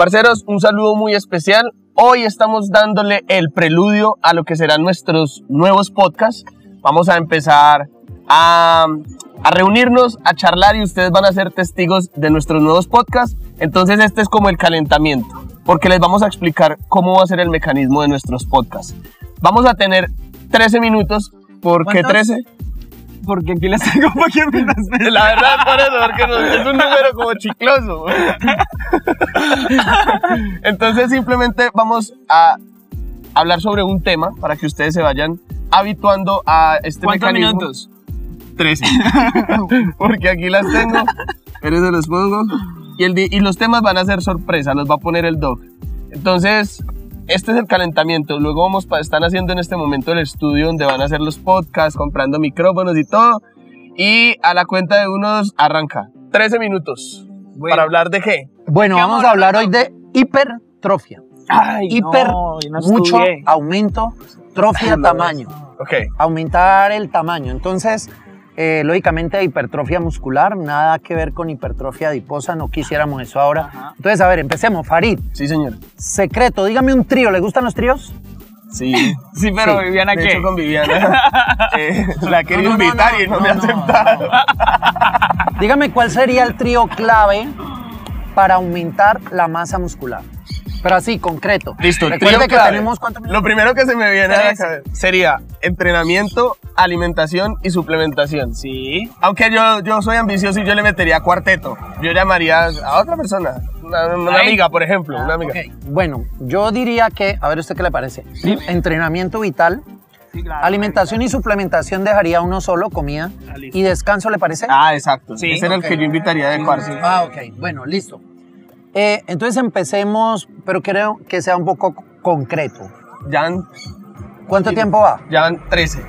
Parceros, un saludo muy especial. Hoy estamos dándole el preludio a lo que serán nuestros nuevos podcasts. Vamos a empezar a, a reunirnos, a charlar y ustedes van a ser testigos de nuestros nuevos podcasts. Entonces este es como el calentamiento, porque les vamos a explicar cómo va a ser el mecanismo de nuestros podcasts. Vamos a tener 13 minutos. ¿Por qué ¿Cuántos? 13? Porque aquí las tengo para que me las vean. La verdad, por eso, porque no- es un número como chicloso. Entonces, simplemente vamos a hablar sobre un tema para que ustedes se vayan habituando a este ¿Cuántos mecanismo. minutos? 13. porque aquí las tengo, pero se los pongo. Y, el di- y los temas van a ser sorpresa, los va a poner el doc. Entonces, este es el calentamiento. Luego vamos a están haciendo en este momento el estudio donde van a hacer los podcasts, comprando micrófonos y todo. Y a la cuenta de unos arranca. 13 minutos. Bueno. ¿Para hablar de qué? Bueno, ¿Qué vamos a hablar hoy de hipertrofia. Ay, Hiper, no, mucho aumento, trofia, tamaño. Ok. Aumentar el tamaño. Entonces, eh, lógicamente, hipertrofia muscular, nada que ver con hipertrofia adiposa, no quisiéramos eso ahora. Ajá. Entonces, a ver, empecemos. Farid, Sí, señor. secreto, dígame un trío, ¿le gustan los tríos? Sí. Sí, pero Sí, Viviana, De ¿qué? hecho, con Viviana. eh, la No, no, no, invitar no, y no, me aceptado. Dígame cuál sería el trío clave para aumentar la masa muscular. Pero así, concreto. Listo, Recuerde que clave. tenemos cuántos Lo primero que se me viene a la cabeza sería entrenamiento, alimentación y suplementación. Sí. Aunque yo, yo soy ambicioso y yo le metería cuarteto. Yo llamaría a otra persona, una, una amiga, por ejemplo, una amiga. Ok, Bueno, yo diría que, a ver usted qué le parece. Entrenamiento vital, Sí, claro. alimentación y suplementación dejaría uno solo, comida. Ah. Y descanso le parece. Ah, exacto. Sí. Ese era el que yo invitaría de cuarto. Ah, ok, bueno, listo. Eh, entonces empecemos, pero creo que sea un poco concreto. Van, ¿Cuánto tiempo va? ya van 13.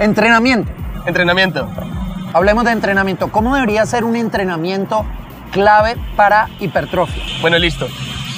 Entrenamiento. Entrenamiento. Hablemos de entrenamiento. ¿Cómo debería ser un entrenamiento clave para hipertrofia? Bueno, listo.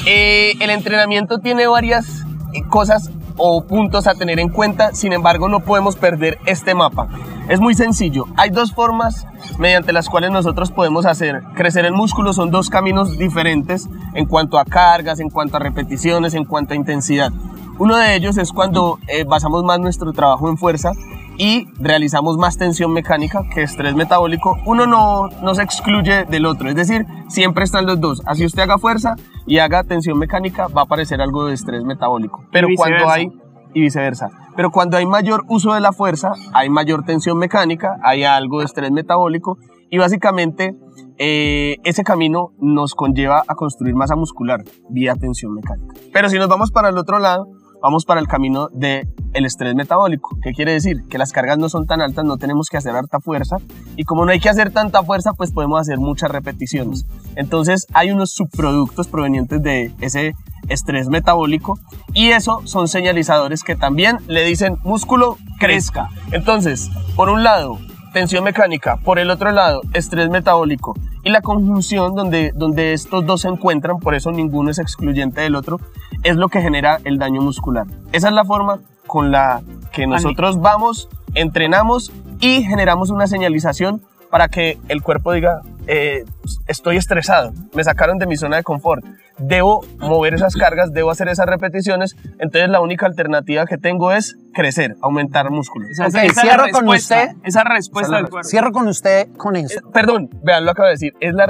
Eh, el entrenamiento tiene varias eh, cosas o puntos a tener en cuenta, sin embargo no podemos perder este mapa. Es muy sencillo, hay dos formas mediante las cuales nosotros podemos hacer crecer el músculo, son dos caminos diferentes en cuanto a cargas, en cuanto a repeticiones, en cuanto a intensidad. Uno de ellos es cuando eh, basamos más nuestro trabajo en fuerza y realizamos más tensión mecánica que estrés metabólico. Uno no, no se excluye del otro, es decir, siempre están los dos. Así usted haga fuerza y haga tensión mecánica, va a aparecer algo de estrés metabólico. Pero cuando hay y viceversa. Pero cuando hay mayor uso de la fuerza, hay mayor tensión mecánica, hay algo de estrés metabólico y básicamente eh, ese camino nos conlleva a construir masa muscular vía tensión mecánica. Pero si nos vamos para el otro lado, vamos para el camino del el estrés metabólico. ¿Qué quiere decir? Que las cargas no son tan altas, no tenemos que hacer harta fuerza y como no hay que hacer tanta fuerza, pues podemos hacer muchas repeticiones. Entonces hay unos subproductos provenientes de ese estrés metabólico y eso son señalizadores que también le dicen músculo crezca. Entonces, por un lado, tensión mecánica, por el otro lado, estrés metabólico y la conjunción donde, donde estos dos se encuentran, por eso ninguno es excluyente del otro, es lo que genera el daño muscular. Esa es la forma con la que nosotros vamos, entrenamos y generamos una señalización para que el cuerpo diga, eh, estoy estresado, me sacaron de mi zona de confort, debo mover esas cargas, debo hacer esas repeticiones, entonces la única alternativa que tengo es crecer, aumentar músculo. Esa, Ok, esa cierro con respuesta. usted. Esa respuesta Esa del. Cierro con usted con Eh, eso. Perdón, vean, lo acabo de decir, es la,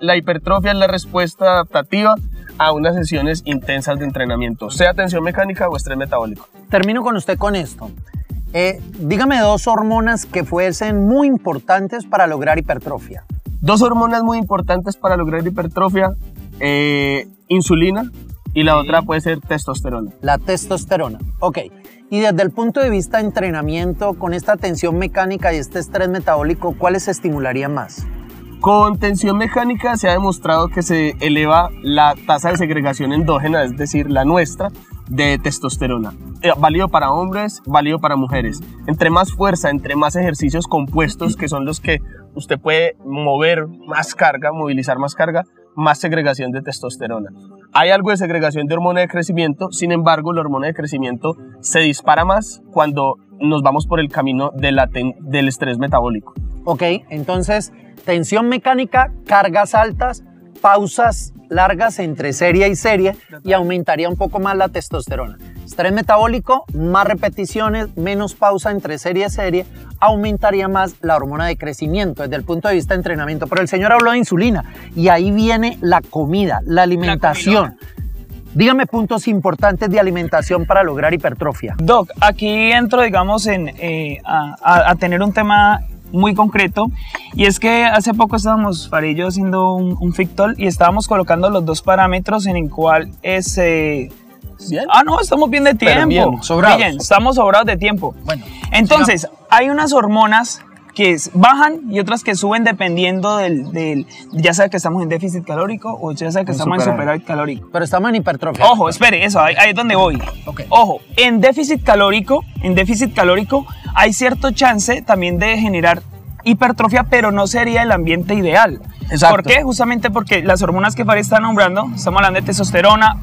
la hipertrofia es la respuesta adaptativa a unas sesiones intensas de entrenamiento, sea tensión mecánica o estrés metabólico. Termino con usted con esto. Eh, dígame dos hormonas que fuesen muy importantes para lograr hipertrofia. Dos hormonas muy importantes para lograr hipertrofia, eh, insulina y la Sí. otra puede ser testosterona. La testosterona. Ok. Y desde el punto de vista de entrenamiento, con esta tensión mecánica y este estrés metabólico, ¿cuáles se estimularían más? Con tensión mecánica se ha demostrado que se eleva la tasa de segregación endógena, es decir, la nuestra, de testosterona. Eh, válido para hombres, válido para mujeres. Entre más fuerza, entre más ejercicios compuestos, que son los que usted puede mover más carga, movilizar más carga, más segregación de testosterona. Hay algo de segregación de hormona de crecimiento, sin embargo, la hormona de crecimiento se dispara más cuando nos vamos por el camino del estrés metabólico. Ok, entonces, tensión mecánica, cargas altas, pausas largas entre serie y serie y aumentaría un poco más la testosterona. Estrés metabólico, más repeticiones, menos pausa entre serie y serie, aumentaría más la hormona de crecimiento desde el punto de vista de entrenamiento. Pero el señor habló de insulina y ahí viene la comida, la alimentación. Dígame puntos importantes de alimentación para lograr hipertrofia. Doc, aquí entro, digamos, en, eh, a, a- a tener un tema muy concreto y es que hace poco estábamos Farillo haciendo un, un fictol y estábamos colocando los dos parámetros en el cual es eh, Bien. ah no estamos bien de tiempo bien, sobrados. Bien, estamos sobrados de tiempo Bueno, entonces hay unas hormonas que bajan y otras que suben dependiendo del, del- ya sea que estamos en déficit calórico o ya sea que En estamos en superávit. calórico pero estamos en hipertrofia. Ojo, espere, eso, ahí, ahí es donde voy. Ojo, en déficit calórico, en déficit calórico hay cierto chance también de generar hipertrofia, pero no sería el ambiente ideal. Exacto. ¿Por qué? Justamente porque las hormonas que Farid está nombrando, estamos hablando de testosterona,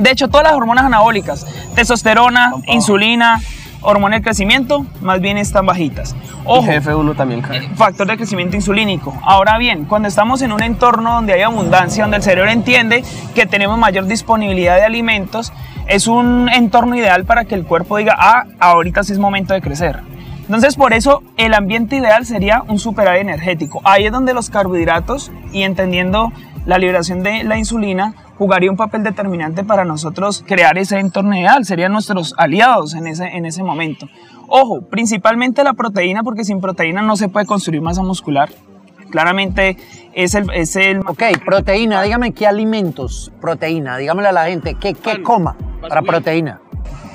de hecho todas las hormonas anabólicas, testosterona, insulina, hormona del crecimiento, más bien están bajitas. Y Ojo, GF1 también cae. factor de crecimiento insulínico. Ahora bien, cuando estamos en un entorno donde hay abundancia, donde el cerebro entiende que tenemos mayor disponibilidad de alimentos, es un entorno ideal para que el cuerpo diga, ah, ahorita sí es momento de crecer. Entonces, por eso el ambiente ideal sería un superávit energético. Ahí es donde los carbohidratos y entendiendo la liberación de la insulina jugaría un papel determinante para nosotros crear ese entorno ideal. Serían nuestros aliados en ese, en ese momento. Ojo, principalmente la proteína, porque sin proteína no se puede construir masa muscular. Claramente es el, es el Ok, proteína, dígame qué alimentos, proteína, dígamele a la gente, ¿qué, qué coma para proteína?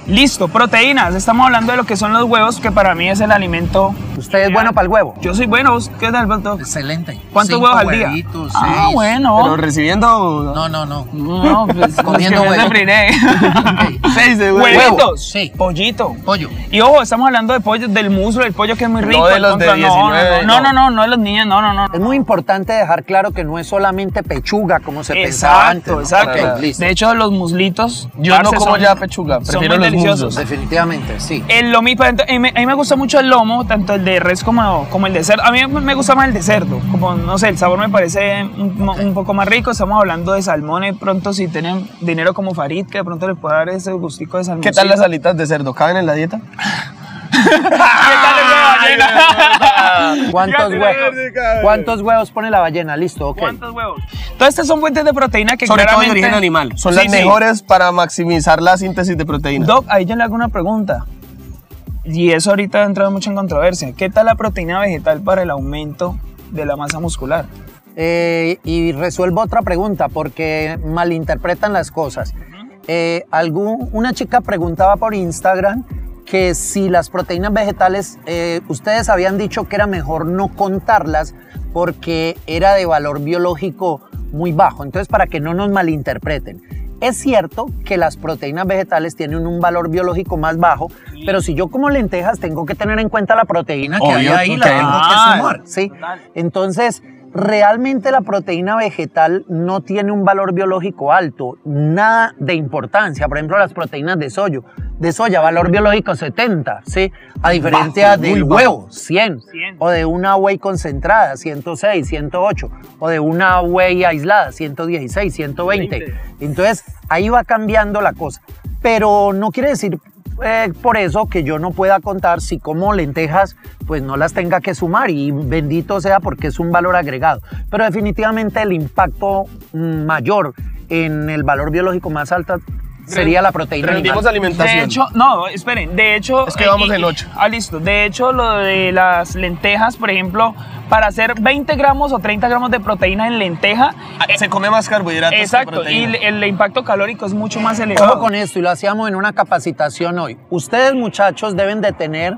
Listo, proteínas. Estamos hablando de lo que son los huevos, que para mí es el alimento. ¿Usted es bueno para el huevo? Yo soy bueno, ¿vos ¿qué tal, Balto? Excelente. ¿Cuántos Cinco huevos al día? huevitos, ah, seis. bueno. Pero recibiendo No, no, no. No, pues Comiendo los que me huevo. sembriré. seis de huevo. Huevitos, Sí. pollito. Pollo. Y ojo, estamos hablando de pollo, del muslo, del pollo que es muy rico. de el los de contra- no, 19, no, no, no. no, no, no de los niños, no, no, no. Es muy importante dejar claro que no es solamente pechuga como se pensaba antes. Exacto, ¿no? exacto. Ok, listo. De hecho, los muslitos. Yo no parce, como son- ya pechuga, son prefiero muy los deliciosos. Definitivamente, sí. El lomito, a mí, me- a mí me gusta mucho el lomo, tanto el de res como, como el de cerdo. A mí me gusta más el de cerdo, como no sé, el sabor me parece un, un poco más rico. Estamos hablando de salmón, y pronto si tienen dinero como Farid, que de pronto le pueda dar ese gustico de salmón. ¿Qué tal las alitas de cerdo? ¿Caben en la dieta? ¿Cuántos, huevos. ¿Cuántos huevos pone la ballena? Listo, ok. ¿Cuántos huevos? Todas estas son fuentes de proteína que Sobre todo de claramente... origen animal. Son Sí, las sí. mejores para maximizar la síntesis de proteína. Doc, ahí yo le hago una pregunta. Y eso ahorita ha entrado mucho en controversia. ¿Qué tal la proteína vegetal para el aumento de la masa muscular? Eh, y resuelvo otra pregunta porque malinterpretan las cosas. Eh, algún- una chica preguntaba por Instagram que si las proteínas vegetales, eh, ustedes habían dicho que era mejor no contarlas porque era de valor biológico muy bajo. Entonces, para que no nos malinterpreten. Es cierto que las proteínas vegetales tienen un valor biológico más bajo, pero si yo como lentejas tengo que tener en cuenta la proteína que hay ahí, la que- tengo Ah, que sumar. ¿sí? total. Entonces, realmente la proteína vegetal no tiene un valor biológico alto, nada de importancia. Por ejemplo, las proteínas de soya, de soya, valor biológico 70, ¿sí? A diferencia del huevo, 100, 100. o de una whey concentrada, 106, 108, o de una whey aislada, 116, 120. 20. Entonces, ahí va cambiando la cosa. Pero no quiere decir eh, por eso que yo no pueda contar si como lentejas, pues no las tenga que sumar y bendito sea porque es un valor agregado. Pero definitivamente el impacto mm, mayor en el valor biológico más alto sería la proteína Rendimos animal. alimentación. De hecho, no, esperen, de hecho... Es que vamos en ocho. Ah, listo. De hecho, lo de las lentejas, por ejemplo, para hacer 20 gramos o 30 gramos de proteína en lenteja, Ah, se come más carbohidratos. que exacto, y el impacto calórico es mucho más elevado. Ojo con esto y lo hacíamos en una capacitación hoy. Ustedes muchachos deben de tener,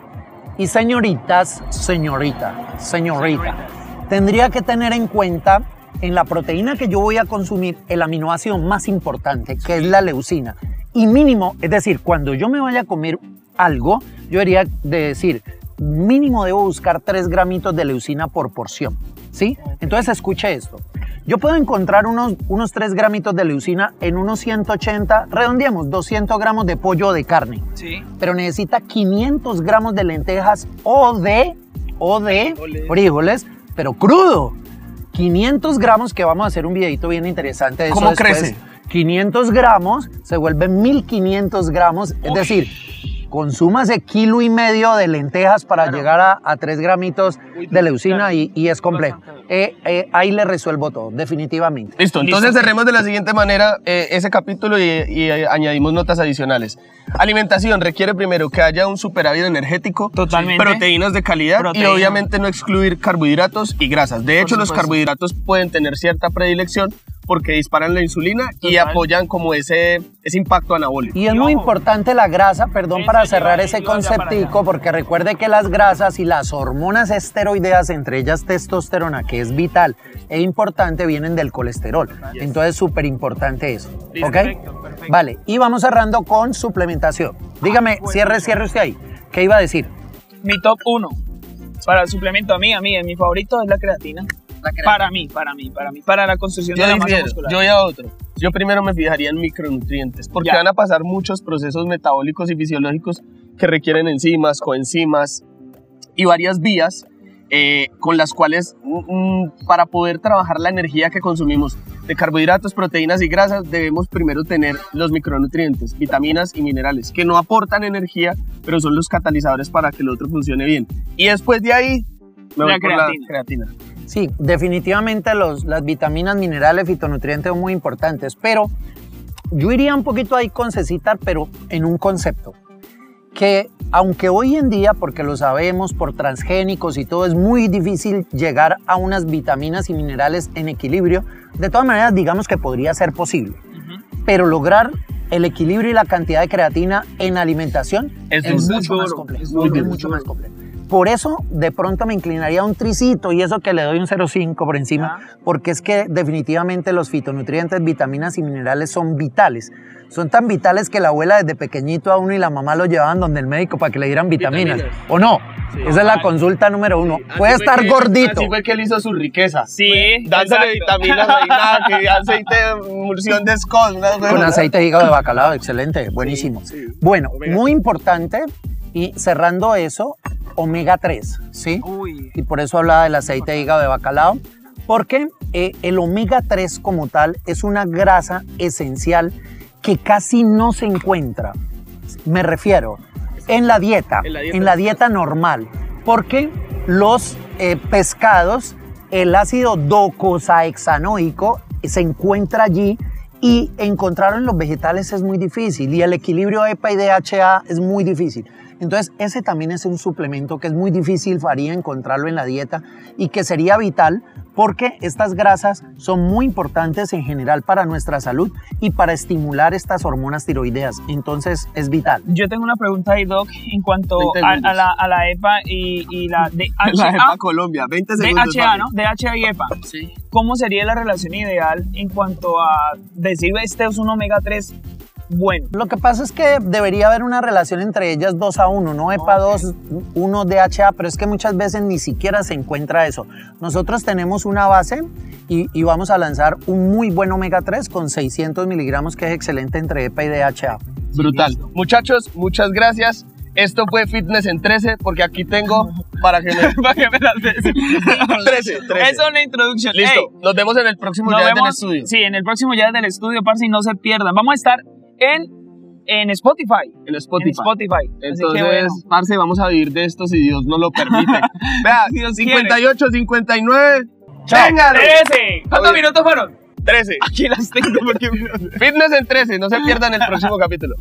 y señoritas, señorita, señorita, tendría que tener en cuenta en la proteína que yo voy a consumir el aminoácido más importante, que es la leucina. Y mínimo, es decir, cuando yo me vaya a comer algo, yo debería de decir, mínimo debo buscar 3 gramitos de leucina por porción. ¿Sí? Entonces escuche esto. Yo puedo encontrar unos, unos 3 gramitos de leucina en unos 180, redondeamos, 200 gramos de pollo o de carne. Sí. Pero necesita 500 gramos de lentejas o de, o de frijoles, pero crudo. 500 gramos, que vamos a hacer un videito bien interesante de eso ¿Cómo después. crece? 500 gramos se vuelven 1500 gramos, es decir, consúmase kilo y medio de lentejas para llegar a, a 3 gramitos de leucina y, y es complejo. Eh, eh, ahí le resuelvo todo, definitivamente. Listo, entonces cerremos de la siguiente manera eh, ese capítulo y, y, eh, añadimos notas adicionales. Alimentación requiere primero que haya un superávit energético, Totalmente. proteínas de calidad Proteína. y obviamente no excluir carbohidratos y grasas. De hecho, los carbohidratos pueden tener cierta predilección porque disparan la insulina y Total. apoyan como ese, ese impacto anabólico. Y es Y muy importante la grasa, perdón, para cerrar ese conceptico, porque recuerde que las grasas y las hormonas esteroideas, entre ellas testosterona, que es vital e importante, vienen del colesterol. Entonces, súper importante eso. ¿Ok? perfecto, perfecto. Vale, y vamos cerrando con suplementación. Dígame, bueno. cierre, cierre usted ahí. ¿Qué iba a decir? Mi top 1 para el suplemento a mí, a mí, mi favorito es la creatina. Para mí, para mí, para mí, para la construcción Yo de la masa muscular. yo voy a otro. Yo primero me fijaría en micronutrientes, porque Ya. van a pasar muchos procesos metabólicos y fisiológicos que requieren enzimas, coenzimas y varias vías eh, con las cuales mm, para poder trabajar la energía que consumimos de carbohidratos, proteínas y grasas debemos primero tener los micronutrientes, vitaminas y minerales, que no aportan energía, pero son los catalizadores para que el otro funcione bien. Y después de ahí me voy La por creatina. la creatina. Sí, definitivamente los, las vitaminas, minerales, fitonutrientes son muy importantes, pero yo iría un poquito ahí con Cecitar, pero en un concepto. Que aunque hoy en día, porque lo sabemos por transgénicos y todo, es muy difícil llegar a unas vitaminas y minerales en equilibrio, de todas maneras digamos que podría ser posible. Pero lograr el equilibrio y la cantidad de creatina en alimentación Es mucho más complejo. es Es, duro, es mucho duro. más complejo. Por eso, de pronto me inclinaría a un tricito y eso que le doy un 0,5 por encima, porque es que definitivamente los fitonutrientes, vitaminas y minerales son vitales. Son tan vitales que la abuela desde pequeñito a uno y la mamá lo llevaban donde el médico para que le dieran vitaminas. Vitaminas. ¿O no? Sí. Esa es la Total. consulta número uno. Puede estar que- gordito. Así fue que él hizo su riqueza. Sí, Dándole exacto. vitaminas ahí, nada, que aceite de emulsión de Scott. una Con aceite de hígado de bacalao, excelente, buenísimo. sí. Bueno, Omega muy importante y cerrando eso, omega 3, ¿sí? Uy. y por eso hablaba del aceite de hígado de bacalao, porque eh, el omega 3 como tal es una grasa esencial que casi no se encuentra. Me refiero en la dieta, En la dieta. en la dieta normal, porque los eh, pescados, el ácido docosahexanoico se encuentra allí y encontrarlo en los vegetales es muy difícil y el equilibrio EPA y DHA es muy difícil. Entonces, ese también es un suplemento que es muy difícil, Faría, encontrarlo en la dieta y que sería vital porque estas grasas son muy importantes en general para nuestra salud y para estimular estas hormonas tiroideas. Entonces, es vital. Yo tengo una pregunta ahí, Doc, en cuanto 20 a, la, a la EPA y, y la DHA. La EPA Colombia, 20 segundos. DHA. ¿no? DHA y EPA. Sí. ¿Cómo sería la relación ideal en cuanto a decir este es un omega 3 bueno? Lo que pasa es que debería haber una relación entre ellas dos a uno, no EPA 2, 1 DHA, pero es que muchas veces ni siquiera se encuentra eso. Nosotros tenemos una base y, y vamos a lanzar un muy buen omega 3 con 600 miligramos, que es excelente entre EPA y DHA. Brutal. Muchachos, muchas gracias. Esto fue Fitness en 13, porque aquí tengo para que me... Para que me las des. 13, 13. Eso es una introducción. Listo, Ey, nos vemos en el próximo ya del estudio. Sí, en el próximo ya del estudio, parce, y no se pierdan. Vamos a estar en, en Spotify. En Spotify. En Spotify. Entonces, bueno. parce, vamos a vivir de esto si Dios nos lo permite. Vea, Dios quiere. 58, 59. Chao. ¡Véngale! 13. ¿Cuántos Oye. minutos fueron? 13. Aquí las tengo porque... Fitness en 13, no se pierdan el próximo capítulo.